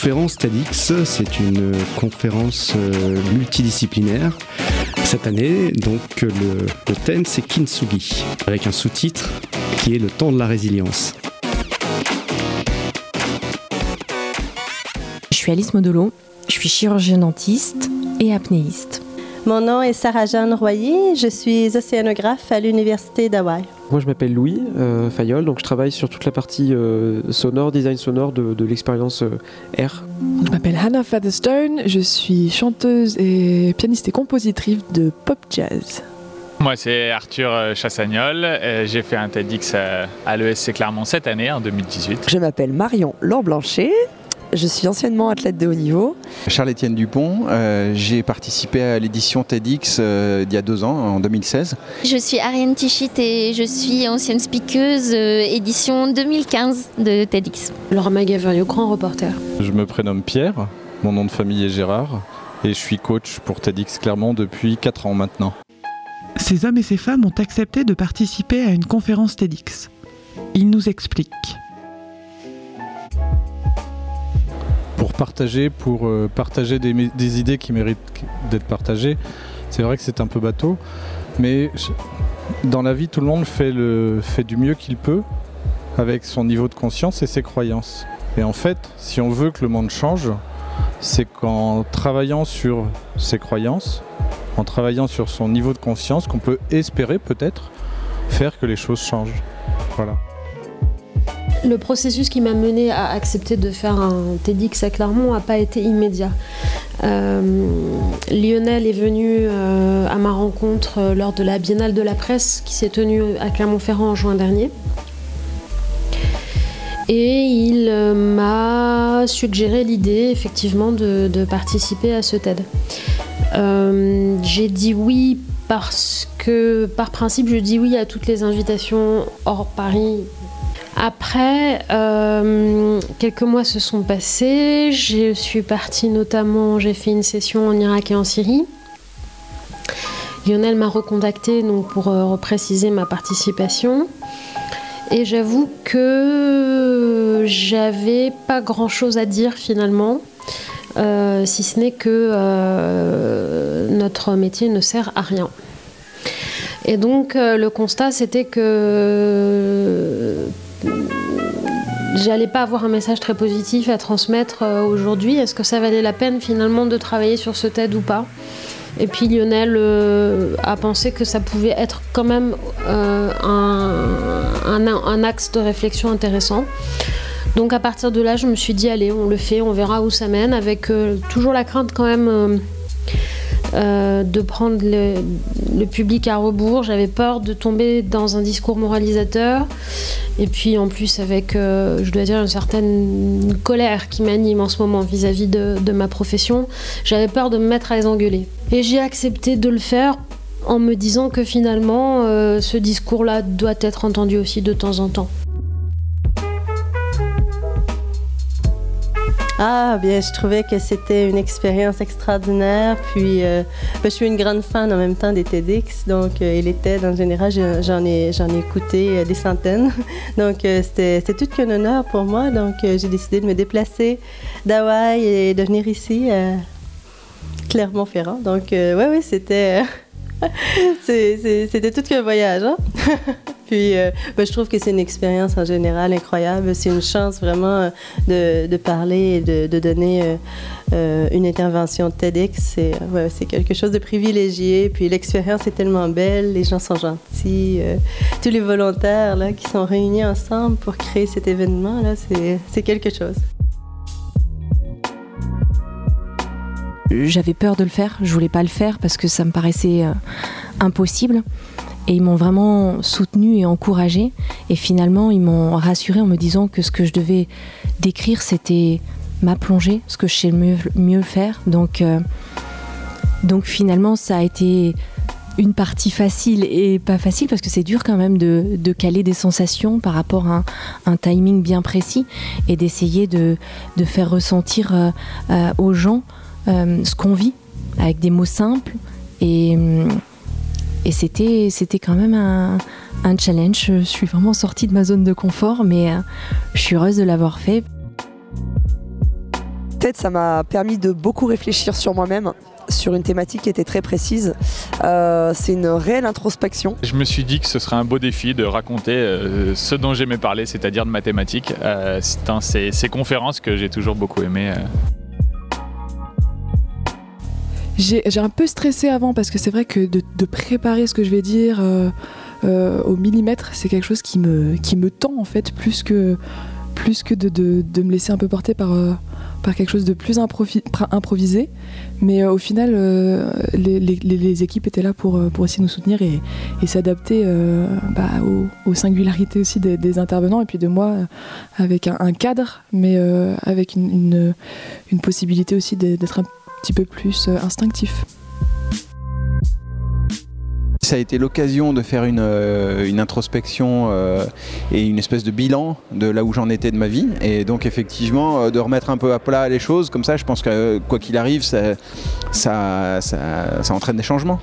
Conférence TEDx, c'est une conférence euh, multidisciplinaire. Cette année, donc, le, le thème c'est Kintsugi, avec un sous-titre qui est le temps de la résilience. Je suis Alice Modolo, je suis chirurgienne dentiste et apnéiste. Mon nom est Sarah-Jeanne Royer, je suis océanographe à l'Université d'Hawaï. Moi, je m'appelle Louis euh, Fayol, donc je travaille sur toute la partie euh, sonore, design sonore de, de l'expérience euh, R. Je m'appelle Hannah Featherstone, je suis chanteuse et pianiste et compositrice de pop jazz. Moi, c'est Arthur Chassagnol. J'ai fait un TEDx à l'ESC Clermont cette année, en 2018. Je m'appelle Marion Laure-Blanchet. Je suis anciennement athlète de haut niveau. Charles-Étienne Dupont, euh, j'ai participé à l'édition TEDx euh, il y a deux ans, en 2016. Je suis Ariane Tichit et je suis ancienne speakeuse euh, édition 2015 de TEDx. Laura Magaverio, grand reporter. Je me prénomme Pierre, mon nom de famille est Gérard et je suis coach pour TEDx Clermont depuis 4 ans maintenant. Ces hommes et ces femmes ont accepté de participer à une conférence TEDx. Ils nous expliquent. Partager, pour euh, partager des, idées qui méritent d'être partagées. C'est vrai que c'est un peu bateau, mais dans la vie, tout le monde fait, fait du mieux qu'il peut avec son niveau de conscience et ses croyances. Et en fait, si on veut que le monde change, c'est qu'en travaillant sur ses croyances, en travaillant sur son niveau de conscience, qu'on peut espérer peut-être faire que les choses changent. Voilà. Le processus qui m'a mené à accepter de faire un TEDx à Clermont n'a pas été immédiat. Euh, Lionel est venu euh, à ma rencontre euh, lors de la Biennale de la presse qui s'est tenue à Clermont-Ferrand en juin dernier. Et il m'a suggéré l'idée effectivement de, de, participer à ce TED. J'ai dit oui parce que par principe je dis oui à toutes les invitations hors Paris après, euh, quelques mois se sont passés. Je suis partie notamment, j'ai fait une session en Irak et en Syrie. Lionel m'a recontacté donc, pour euh, repréciser ma participation. Et j'avoue que j'avais pas grand chose à dire finalement, euh, si ce n'est que notre métier ne sert à rien. Et donc le constat c'était que j'allais pas avoir un message très positif à transmettre euh, aujourd'hui. Est-ce que ça valait la peine finalement de travailler sur ce TED ou pas? Et puis Lionel euh, a pensé que ça pouvait être quand même euh, un, axe de réflexion intéressant. Donc à partir de là, je me suis dit allez, on le fait, on verra où ça mène, avec toujours la crainte quand même. Euh, de prendre le, public à rebours. J'avais peur de tomber dans un discours moralisateur. Et puis en plus avec, euh, je dois dire, une certaine colère qui m'anime en ce moment vis-à-vis -vis de, de, ma profession. J'avais peur de me mettre à les engueuler. Et j'ai accepté de le faire en me disant que finalement, euh, ce discours-là doit être entendu aussi de temps en temps. Ah, bien, je trouvais que c'était une expérience extraordinaire. Puis, euh, ben, je suis une grande fan en même temps des TEDx. Donc, euh, et les TED, en général, j'en ai, j'en ai écouté euh, des centaines. Donc, euh, c'était tout qu'un honneur pour moi. Donc, j'ai décidé de me déplacer d'Hawaï et de venir ici à Clermont-Ferrand. Donc, oui, oui, c'était. c'était tout qu'un voyage. Hein? Puis, euh, ben, je trouve que c'est une expérience en général incroyable. C'est une chance vraiment de, de parler et de, donner euh, euh, une intervention TEDx. C'est quelque chose de privilégié. Puis, l'expérience est tellement belle. Les gens sont gentils. Euh, tous les volontaires là, qui sont réunis ensemble pour créer cet événement, c'est quelque chose. J'avais peur de le faire. Je voulais pas le faire parce que ça me paraissait impossible. Et ils m'ont vraiment soutenu et encouragé. Et finalement, ils m'ont rassuré en me disant que ce que je devais décrire, c'était ma plongée, ce que je sais mieux, faire. Donc, euh, donc finalement, ça a été une partie facile et pas facile parce que c'est dur quand même de, caler des sensations par rapport à un, timing bien précis et d'essayer de, faire ressentir euh, euh, aux gens ce qu'on vit avec des mots simples et, et c'était, c'était quand même un, un, challenge. Je suis vraiment sortie de ma zone de confort mais euh, je suis heureuse de l'avoir fait. Peut-être ça m'a permis de beaucoup réfléchir sur moi-même sur une thématique qui était très précise. Euh, c'est une réelle introspection. Je me suis dit que ce serait un beau défi de raconter euh, ce dont j'aimais parler, c'est-à-dire de mathématiques. Euh, c'est un, ces, ces, conférences que j'ai toujours beaucoup aimé. J'ai un peu stressé avant parce que c'est vrai que de, préparer ce que je vais dire euh, au millimètre, c'est quelque chose qui me, qui me tend en fait plus que, plus que de, de, me laisser un peu porter par par quelque chose de plus improvisé. Mais euh, au final, euh, les, les, équipes étaient là pour, pour aussi nous soutenir et, et s'adapter euh, bah, aux, aux, singularités aussi des, intervenants et puis de moi avec un, cadre, mais avec une, une, une, possibilité aussi d'être un petit peu plus instinctif ça a été l'occasion de faire une, euh, introspection euh, et une espèce de bilan de là où j'en étais de ma vie. Et donc effectivement, euh, de remettre un peu à plat les choses, comme ça, je pense que quoi qu'il arrive, ça entraîne des changements.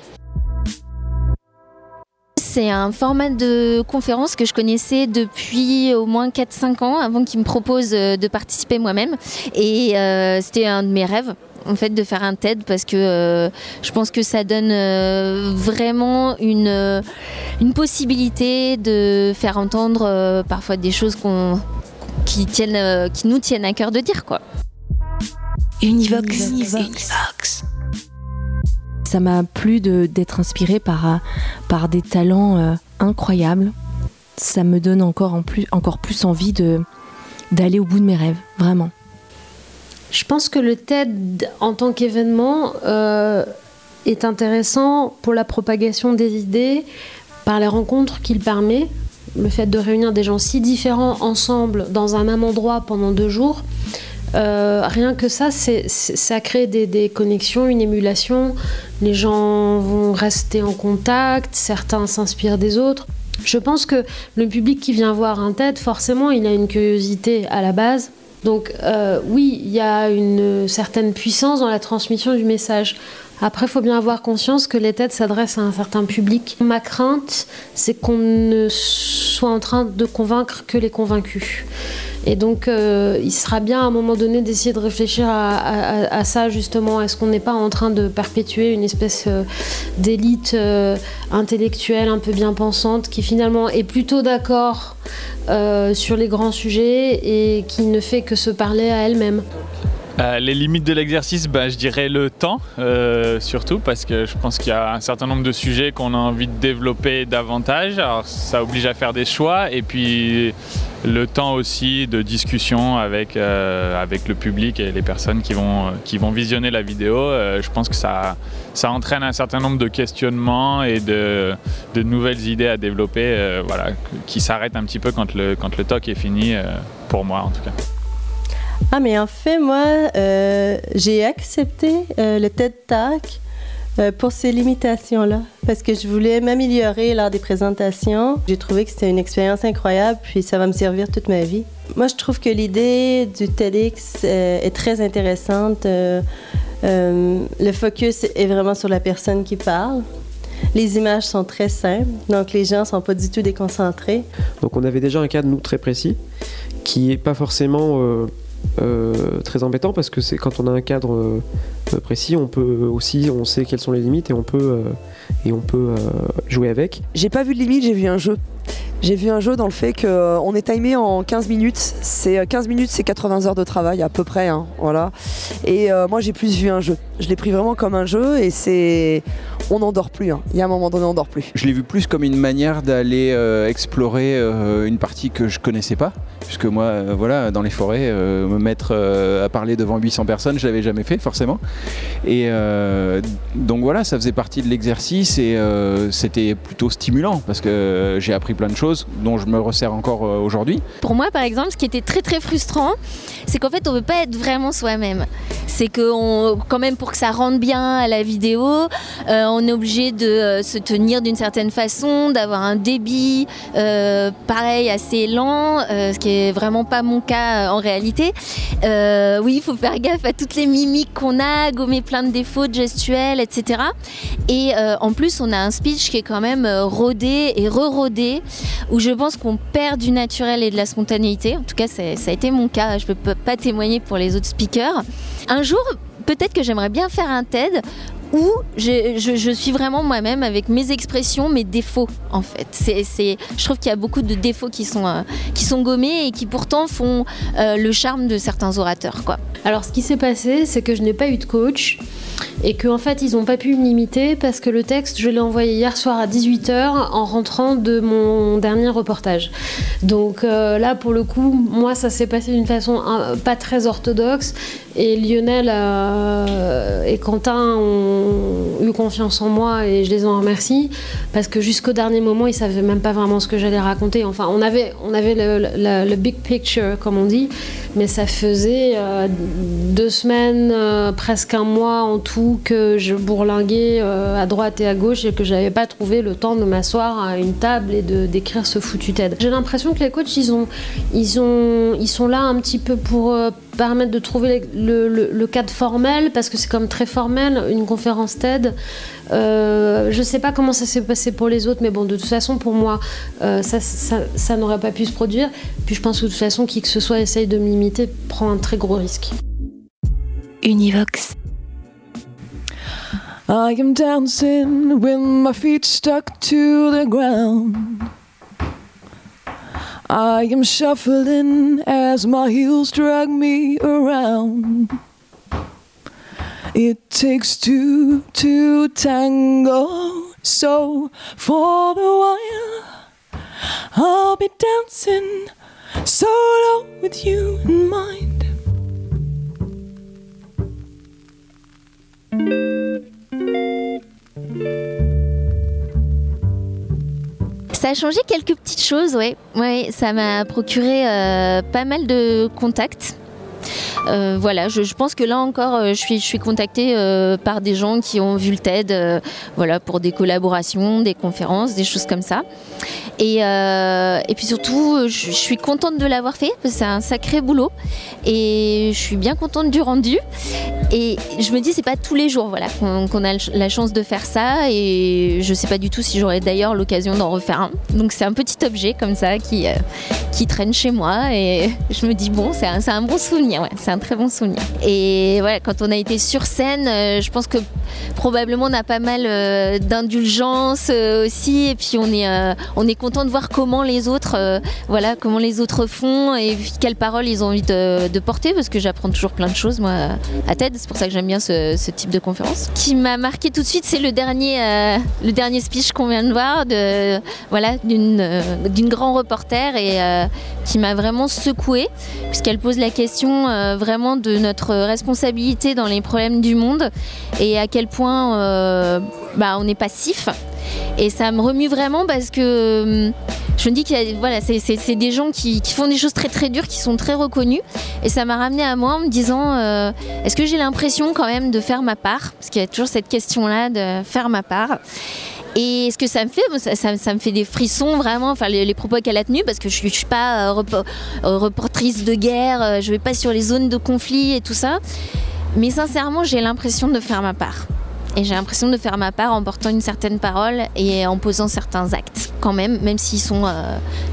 C'est un format de conférence que je connaissais depuis au moins 4-5 ans avant qu'il me propose de participer moi-même. Et euh, c'était un de mes rêves en fait de faire un TED parce que euh, je pense que ça donne euh, vraiment une, euh, une possibilité de faire entendre euh, parfois des choses qu'on qui, tiennent, euh, qui nous tiennent à cœur de dire quoi. Univox. Univox. Univox. Ça m'a plu d'être inspirée par, par des talents euh, incroyables. Ça me donne encore, en plus, encore plus envie d'aller au bout de mes rêves, vraiment. Je pense que le TED en tant qu'événement euh, est intéressant pour la propagation des idées par les rencontres qu'il permet. Le fait de réunir des gens si différents ensemble dans un même endroit pendant deux jours, euh, rien que ça, ça crée des, des, connexions, une émulation. Les gens vont rester en contact, certains s'inspirent des autres. Je pense que le public qui vient voir un TED, forcément, il a une curiosité à la base donc euh, oui, il y a une certaine puissance dans la transmission du message. Après, il faut bien avoir conscience que les têtes s'adressent à un certain public. Ma crainte, c'est qu'on ne soit en train de convaincre que les convaincus. Et donc, euh, il sera bien à un moment donné d'essayer de réfléchir à, ça, justement. Est-ce qu'on n'est pas en train de perpétuer une espèce euh, d'élite euh, intellectuelle un peu bien pensante qui finalement est plutôt d'accord sur les grands sujets et qui ne fait que se parler à elle-même? Euh, les limites de l'exercice, bah, je dirais le temps, euh, surtout parce que je pense qu'il y a un certain nombre de sujets qu'on a envie de développer davantage. Alors, ça oblige à faire des choix et puis le temps aussi de discussion avec, euh, avec le public et les personnes qui vont, qui vont visionner la vidéo. Je pense que ça, ça entraîne un certain nombre de questionnements et de, de nouvelles idées à développer voilà, qui s'arrêtent un petit peu quand le, quand le talk est fini, pour moi en tout cas. Ah, mais en fait, moi, euh, j'ai accepté euh, le TED Talk euh, pour ces limitations-là, parce que je voulais m'améliorer lors des présentations. J'ai trouvé que c'était une expérience incroyable, puis ça va me servir toute ma vie. Moi, je trouve que l'idée du TEDx est très intéressante. Le focus est vraiment sur la personne qui parle. Les images sont très simples, donc les gens ne sont pas du tout déconcentrés. Donc on avait déjà un cadre, nous, très précis, qui n'est pas forcément euh, très embêtant parce que c'est quand on a un cadre euh, précis, on peut aussi, on sait quelles sont les limites et on peut, euh, et on peut jouer avec. J'ai pas vu de limite, j'ai vu un jeu. J'ai vu un jeu dans le fait qu'on est timé en 15 minutes. C'est 15 minutes, c'est 80 heures de travail à peu près, hein, voilà. Et moi j'ai plus vu un jeu. Je l'ai pris vraiment comme un jeu et c'est, on n'endort plus. hein. Il y a un moment donné, on dort plus. Je l'ai vu plus comme une manière d'aller euh, explorer euh, une partie que je connaissais pas. Puisque moi, euh, voilà, dans les forêts, euh, me mettre euh, à parler devant 800 personnes, je l'avais jamais fait forcément. Et euh, donc voilà, ça faisait partie de l'exercice et euh, c'était plutôt stimulant parce que j'ai appris plein de choses dont je me resserre encore euh, aujourd'hui. Pour moi, par exemple, ce qui était très très frustrant, c'est qu'en fait, on ne peut pas être vraiment soi-même. C'est que on- quand même pour que ça rentre bien à la vidéo, euh, on est obligé de euh, se tenir d'une certaine façon, d'avoir un débit euh, pareil assez lent, euh, ce qui est vraiment pas mon cas en réalité. Oui, il faut faire gaffe à toutes les mimiques qu'on a, gommer plein de défauts de gestuels, etc. Et en plus, on a un speech qui est quand même rodé et re-rodé, où je pense qu'on perd du naturel et de la spontanéité. En tout cas, ça a été mon cas. Je ne peux pas témoigner pour les autres speakers. Un jour, peut-être que j'aimerais bien faire un TED où je, suis vraiment moi-même avec mes expressions, mes défauts en fait. Je trouve qu'il y a beaucoup de défauts qui sont, euh, qui sont gommés et qui pourtant font euh, le charme de certains orateurs. Alors, ce qui s'est passé, c'est que je n'ai pas eu de coach et qu'en fait, ils n'ont pas pu me limiter parce que le texte, je l'ai envoyé hier soir à 18h en rentrant de mon dernier reportage. Donc euh, là, pour le coup, moi, ça s'est passé d'une façon pas très orthodoxe et Lionel et Quentin eu confiance en moi et je les en remercie parce que jusqu'au dernier moment, ils savaient même pas vraiment ce que j'allais raconter. Enfin, on avait, on avait le, big picture, comme on dit, mais ça faisait euh, deux semaines, euh, presque un mois en tout que je bourlinguais euh, à droite et à gauche et que j'avais pas trouvé le temps de m'asseoir à une table et de d'écrire ce foutu TED. J'ai l'impression que les coachs, ils ont, ils ont, ils sont là un petit peu pour permettre de trouver le, le- le cadre formel parce que c'est comme très formel une conférence TED. Euh, je sais pas comment ça s'est passé pour les autres, mais bon, de toute façon, pour moi, euh, ça, ça, ça n'aurait pas pu se produire. Puis je pense que de toute façon, qui que ce soit essaye de me limiter prend un très gros risque. Univox. I am dancing with my feet stuck to the ground. I am shuffling as my heels drag me around. It takes two to tango, so for the while I'll be dancing solo with you in mind. Ça a changé quelques petites choses, ouais. ouais ça m'a procuré euh, pas mal de contacts. Euh, voilà, je, pense que là encore, euh, je suis, je suis contactée euh, par des gens qui ont vu le TED, voilà, pour des collaborations, des conférences, des choses comme ça. Et, et puis surtout, je, suis contente de l'avoir fait, parce que c'est un sacré boulot. Et je suis bien contente du rendu. Et je me dis, c'est pas tous les jours voilà, qu'on a la chance de faire ça. Et je sais pas du tout si j'aurai d'ailleurs l'occasion d'en refaire un. Donc c'est un petit objet comme ça qui, qui traîne chez moi. Et je me dis, bon, c'est un, c'est un bon souvenir. C'est un très bon souvenir. Et voilà, quand on a été sur scène, euh, je pense que probablement on a pas mal euh, d'indulgence euh, aussi. Et puis on est, on est content de voir comment les autres, voilà, comment les autres font et quelles paroles ils ont envie de, porter. Parce que j'apprends toujours plein de choses, moi, à TED. C'est pour ça que j'aime bien ce, type de conférence. Ce qui m'a marqué tout de suite, c'est le dernier, le dernier speech qu'on vient de voir, de, voilà, d'une, d'une grand reporter et qui m'a vraiment secouée, puisqu'elle pose la question euh, vraiment de notre responsabilité dans les problèmes du monde et à quel point euh, bah, on est passif. Et ça me remue vraiment parce que hum, je me dis que voilà, c'est, des gens qui, qui font des choses très très dures, qui sont très reconnus. Et ça m'a ramené à moi en me disant euh, est-ce que j'ai l'impression quand même de faire ma part? Parce qu'il y a toujours cette question-là de faire ma part. Et ce que ça me fait, ça, me fait des frissons vraiment, enfin les, propos qu'elle a tenus, parce que je je suis pas euh, euh, reportrice de guerre, euh, je vais pas sur les zones de conflit et tout ça. Mais sincèrement, j'ai l'impression de faire ma part. Et j'ai l'impression de faire ma part en portant une certaine parole et en posant certains actes, quand même, même s'ils sont,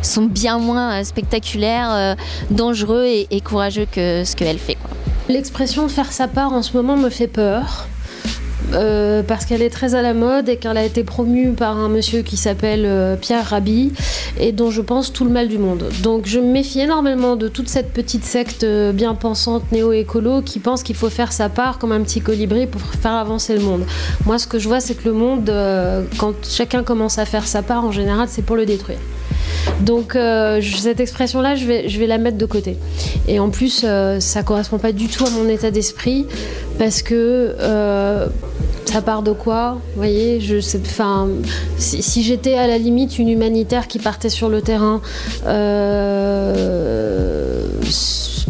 sont bien moins spectaculaires, dangereux et, et courageux que ce qu'elle fait. L'expression faire sa part en ce moment me fait peur. Euh, parce qu'elle est très à la mode et qu'elle a été promue par un monsieur qui s'appelle euh, Pierre Rabhi et dont je pense tout le mal du monde. Donc je me méfie énormément de toute cette petite secte euh, bien pensante néo-écolo qui pense qu'il faut faire sa part comme un petit colibri pour faire avancer le monde. Moi ce que je vois c'est que le monde, quand chacun commence à faire sa part, en général c'est pour le détruire. Donc cette expression-là, je vais, je vais la mettre de côté. Et en plus, ça correspond pas du tout à mon état d'esprit parce que ça part de quoi Vous voyez, si, j'étais à la limite une humanitaire qui partait sur le terrain, euh,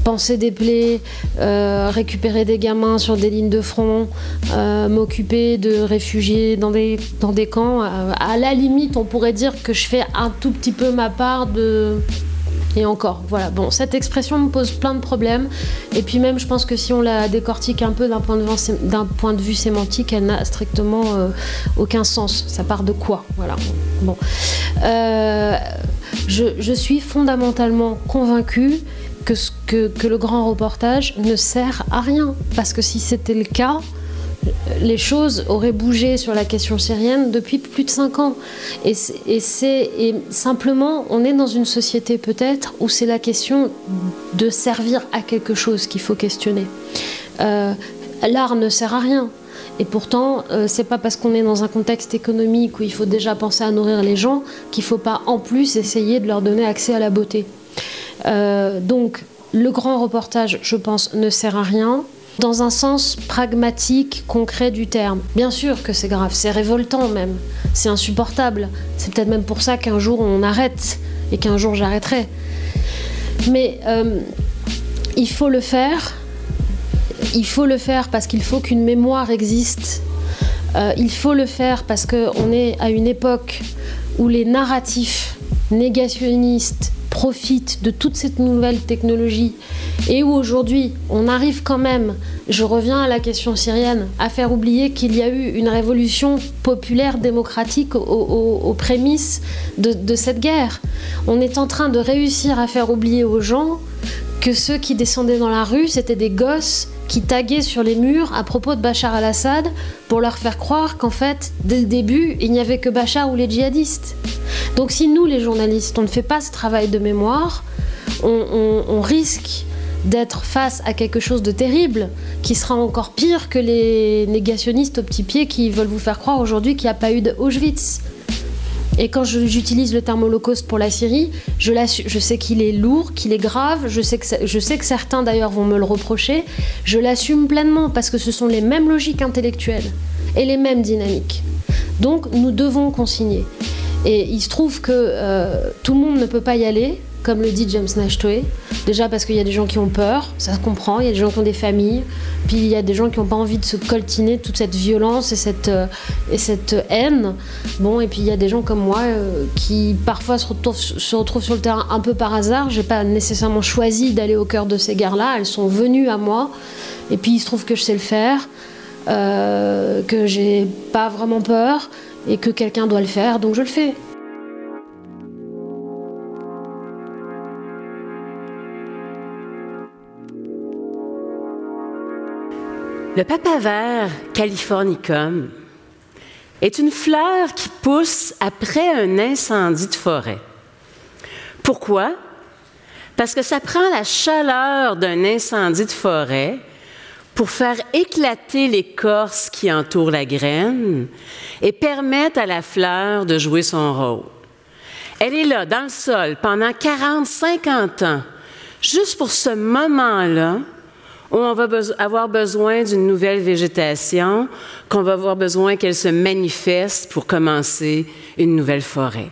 penser des plaies, euh, récupérer des gamins sur des lignes de front, euh, m'occuper de réfugiés dans des, dans des camps, à la limite, on pourrait dire que je fais un tout petit peu ma part de et encore, voilà. Bon, cette expression me pose plein de problèmes. Et puis même, je pense que si on la décortique un peu d'un point, point, de vue sémantique, elle n'a strictement euh, aucun sens. Ça part de quoi? Voilà. Bon. Euh, je, suis fondamentalement convaincue que, que, que le grand reportage ne sert à rien. Parce que si c'était le cas, les choses auraient bougé sur la question syrienne depuis plus de cinq ans. Et, simplement, on est dans une société peut-être où c'est la question de servir à quelque chose qu'il faut questionner. Euh, l'art ne sert à rien. Et pourtant, euh, c'est pas parce qu'on est dans un contexte économique où il faut déjà penser à nourrir les gens qu'il faut pas en plus essayer de leur donner accès à la beauté. Euh, donc, le grand reportage, je pense, ne sert à rien dans un sens pragmatique, concret du terme. Bien sûr que c'est grave, c'est révoltant même, c'est insupportable. C'est peut-être même pour ça qu'un jour on arrête et qu'un jour j'arrêterai. Mais euh, il faut le faire. Il faut le faire parce qu'il faut qu'une mémoire existe. Euh, il faut le faire parce qu'on est à une époque où les narratifs négationnistes, profite de toute cette nouvelle technologie et où aujourd'hui on arrive quand même, je reviens à la question syrienne, à faire oublier qu'il y a eu une révolution populaire démocratique aux, prémices de, de cette guerre. On est en train de réussir à faire oublier aux gens que ceux qui descendaient dans la rue, c'était des gosses qui taguaient sur les murs à propos de Bachar al-Assad pour leur faire croire qu'en fait, dès le début, il n'y avait que Bachar ou les djihadistes. Donc si nous, les journalistes, on ne fait pas ce travail de mémoire, on, risque d'être face à quelque chose de terrible qui sera encore pire que les négationnistes au petit pied qui veulent vous faire croire aujourd'hui qu'il n'y a pas eu de Auschwitz. Et quand j'utilise le terme holocauste pour la Syrie, je, sais qu'il est lourd, qu'il est grave, je sais que, je sais que certains d'ailleurs vont me le reprocher, je l'assume pleinement parce que ce sont les mêmes logiques intellectuelles et les mêmes dynamiques. Donc nous devons consigner. Et il se trouve que euh, tout le monde ne peut pas y aller, comme le dit James Nash Déjà parce qu'il y a des gens qui ont peur, ça se comprend, il y a des gens qui ont des familles, puis il y a des gens qui n'ont pas envie de se coltiner toute cette violence et cette, euh, et cette haine. Bon, et puis il y a des gens comme moi euh, qui parfois se retrouvent, se retrouvent sur le terrain un peu par hasard. J'ai pas nécessairement choisi d'aller au cœur de ces guerres-là, elles sont venues à moi. Et puis il se trouve que je sais le faire, euh, que j'ai pas vraiment peur et que quelqu'un doit le faire, donc je le fais. Le vert californicum est une fleur qui pousse après un incendie de forêt. Pourquoi? Parce que ça prend la chaleur d'un incendie de forêt pour faire éclater l'écorce qui entoure la graine et permettre à la fleur de jouer son rôle. Elle est là, dans le sol, pendant 40, 50 ans, juste pour ce moment-là où on va avoir besoin d'une nouvelle végétation, qu'on va avoir besoin qu'elle se manifeste pour commencer une nouvelle forêt.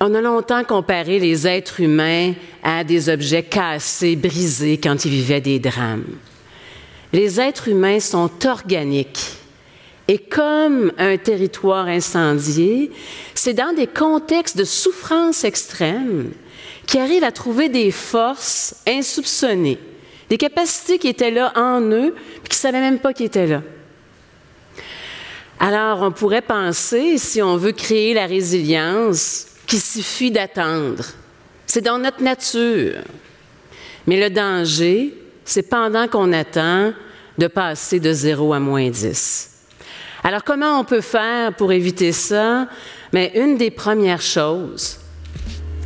On a longtemps comparé les êtres humains à des objets cassés, brisés quand ils vivaient des drames. Les êtres humains sont organiques. Et comme un territoire incendié, c'est dans des contextes de souffrance extrême qui arrivent à trouver des forces insoupçonnées, des capacités qui étaient là en eux, puis qui ne savaient même pas qu'ils étaient là. Alors, on pourrait penser, si on veut créer la résilience, qu'il suffit d'attendre. C'est dans notre nature. Mais le danger, c'est pendant qu'on attend de passer de 0 à moins 10. Alors comment on peut faire pour éviter ça? Mais une des premières choses,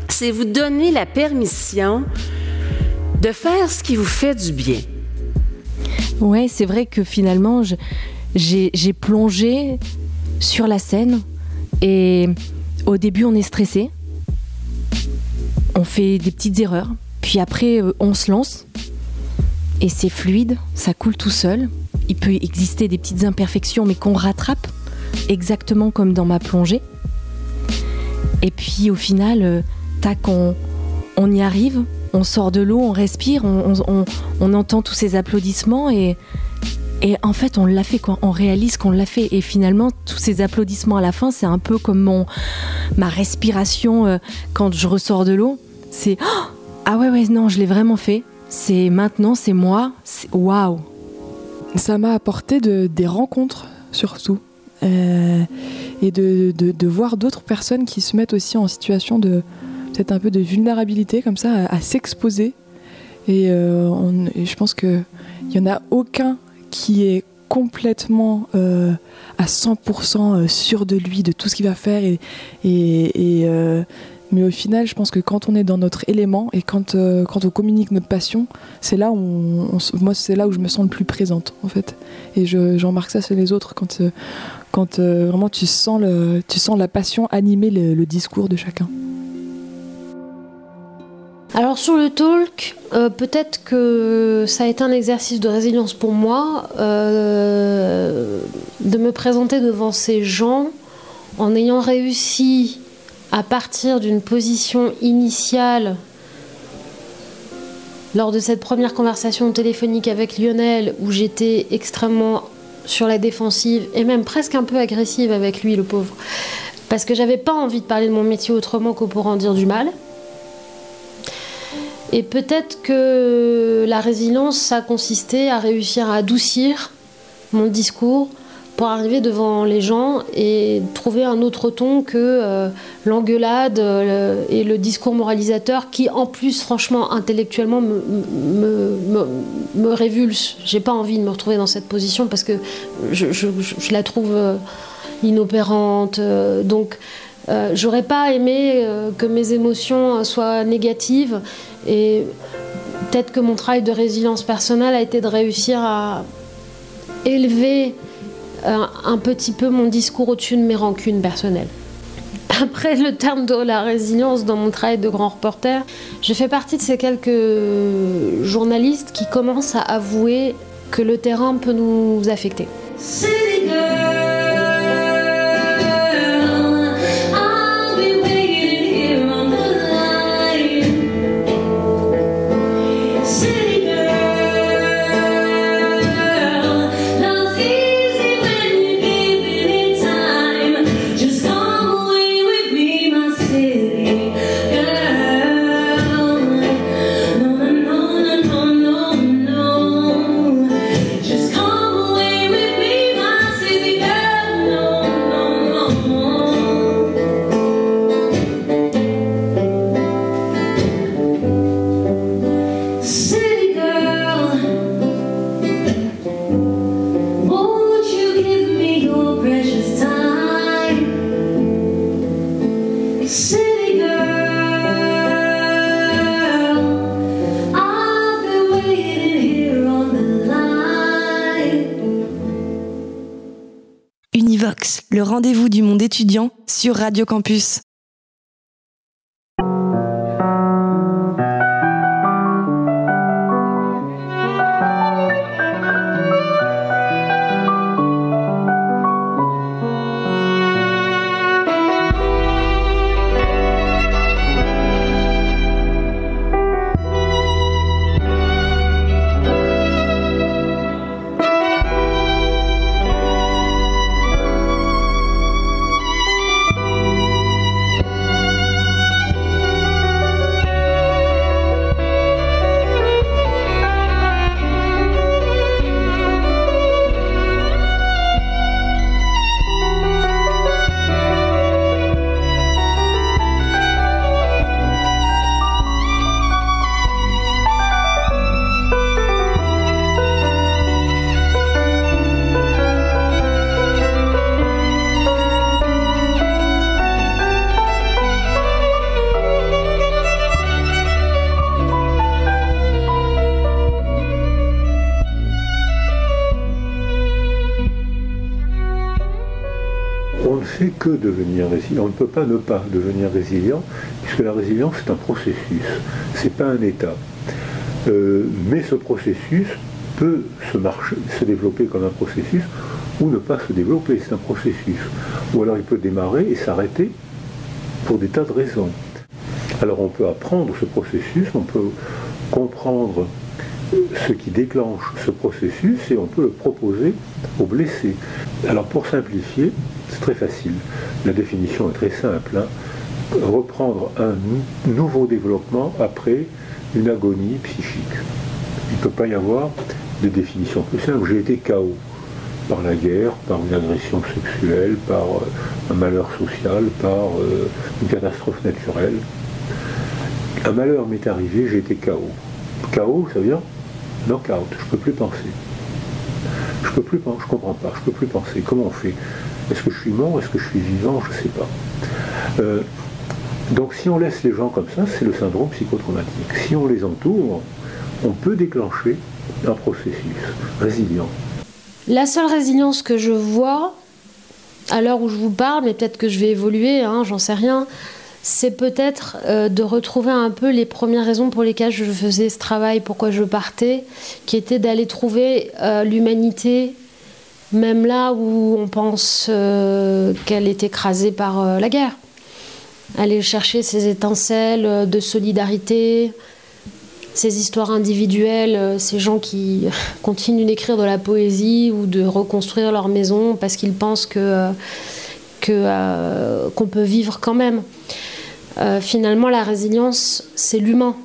c'est vous donner la permission de faire ce qui vous fait du bien. Ouais, c'est vrai que finalement, j'ai plongé sur la scène et au début, on est stressé. On fait des petites erreurs. Puis après, euh, on se lance. Et c'est fluide, ça coule tout seul. Il peut exister des petites imperfections, mais qu'on rattrape, exactement comme dans ma plongée. Et puis au final, euh, tac, on, y arrive, on sort de l'eau, on respire, on, entend tous ces applaudissements et, en fait, on l'a fait, quoi. On réalise qu'on l'a fait. Et finalement, tous ces applaudissements à la fin, c'est un peu comme ma respiration euh, quand je ressors de l'eau. C'est oh ah ouais, ouais, non, je l'ai vraiment fait. C'est maintenant, c'est moi. Waouh! Ça m'a apporté de, des rencontres, surtout. Euh, et de, voir d'autres personnes qui se mettent aussi en situation de peut-être un peu de vulnérabilité, comme ça, à, s'exposer. Et, euh, et, je pense qu'il n'y en a aucun qui est complètement euh, à 100% sûr de lui, de tout ce qu'il va faire et, mais au final, je pense que quand on est dans notre élément et quand, euh, quand on communique notre passion, c'est là où moi c'est là où je me sens le plus présente en fait. Et je, j'en remarque ça chez les autres quand, euh, quand euh, vraiment tu sens, le, tu sens la passion animer le, discours de chacun. Alors sur le talk, peut-être que ça a été un exercice de résilience pour moi de me présenter devant ces gens en ayant réussi à partir d'une position initiale lors de cette première conversation téléphonique avec Lionel où j'étais extrêmement sur la défensive et même presque un peu agressive avec lui, le pauvre, parce que j'avais pas envie de parler de mon métier autrement que pour en dire du mal. Et peut-être que la résilience, ça consistait à réussir à adoucir mon discours pour arriver devant les gens et trouver un autre ton que euh, l'engueulade euh, et le discours moralisateur qui, en plus, franchement, intellectuellement, me, me, me, me révulse. J'ai pas envie de me retrouver dans cette position parce que je, je, la trouve euh, inopérante. donc, j'aurais pas aimé que mes émotions soient négatives et peut-être que mon travail de résilience personnelle a été de réussir à élever un, petit peu mon discours au-dessus de mes rancunes personnelles. Après le terme de la résilience dans mon travail de grand reporter, je fais partie de ces quelques journalistes qui commencent à avouer que le terrain peut nous affecter. Sur Radio Campus. On ne peut pas ne pas devenir résilient, puisque la résilience c'est un processus, c'est pas un état. Euh, mais ce processus peut se, marcher, se développer comme un processus ou ne pas se développer, c'est un processus. Ou alors il peut démarrer et s'arrêter pour des tas de raisons. Alors on peut apprendre ce processus, on peut comprendre ce qui déclenche ce processus et on peut le proposer aux blessés. Alors pour simplifier, c'est très facile. La définition est très simple. Hein. Reprendre un nouveau développement après une agonie psychique. Il ne peut pas y avoir de définition plus simple. J'ai été KO par la guerre, par une agression sexuelle, par euh, un malheur social, par euh, une catastrophe naturelle. Un malheur m'est arrivé, j'ai été KO. KO, ça veut dire knockout, je ne peux plus penser. Je peux plus je comprends pas, je peux plus penser. Comment on fait? Est-ce que je suis mort Est-ce que je suis vivant Je ne sais pas. Euh, donc si on laisse les gens comme ça, c'est le syndrome psychotraumatique. Si on les entoure, on peut déclencher un processus résilient. La seule résilience que je vois, à l'heure où je vous parle, mais peut-être que je vais évoluer, hein, j'en sais rien, c'est peut-être euh, de retrouver un peu les premières raisons pour lesquelles je faisais ce travail, pourquoi je partais, qui était d'aller trouver euh, l'humanité, même là où on pense euh, qu'elle est écrasée par la guerre. Aller chercher ces étincelles de solidarité, ces histoires individuelles, ces gens qui continuent d'écrire de la poésie ou de reconstruire leur maison parce qu'ils pensent que qu'on peut vivre quand même. Euh, finalement, la résilience, c'est l'humain.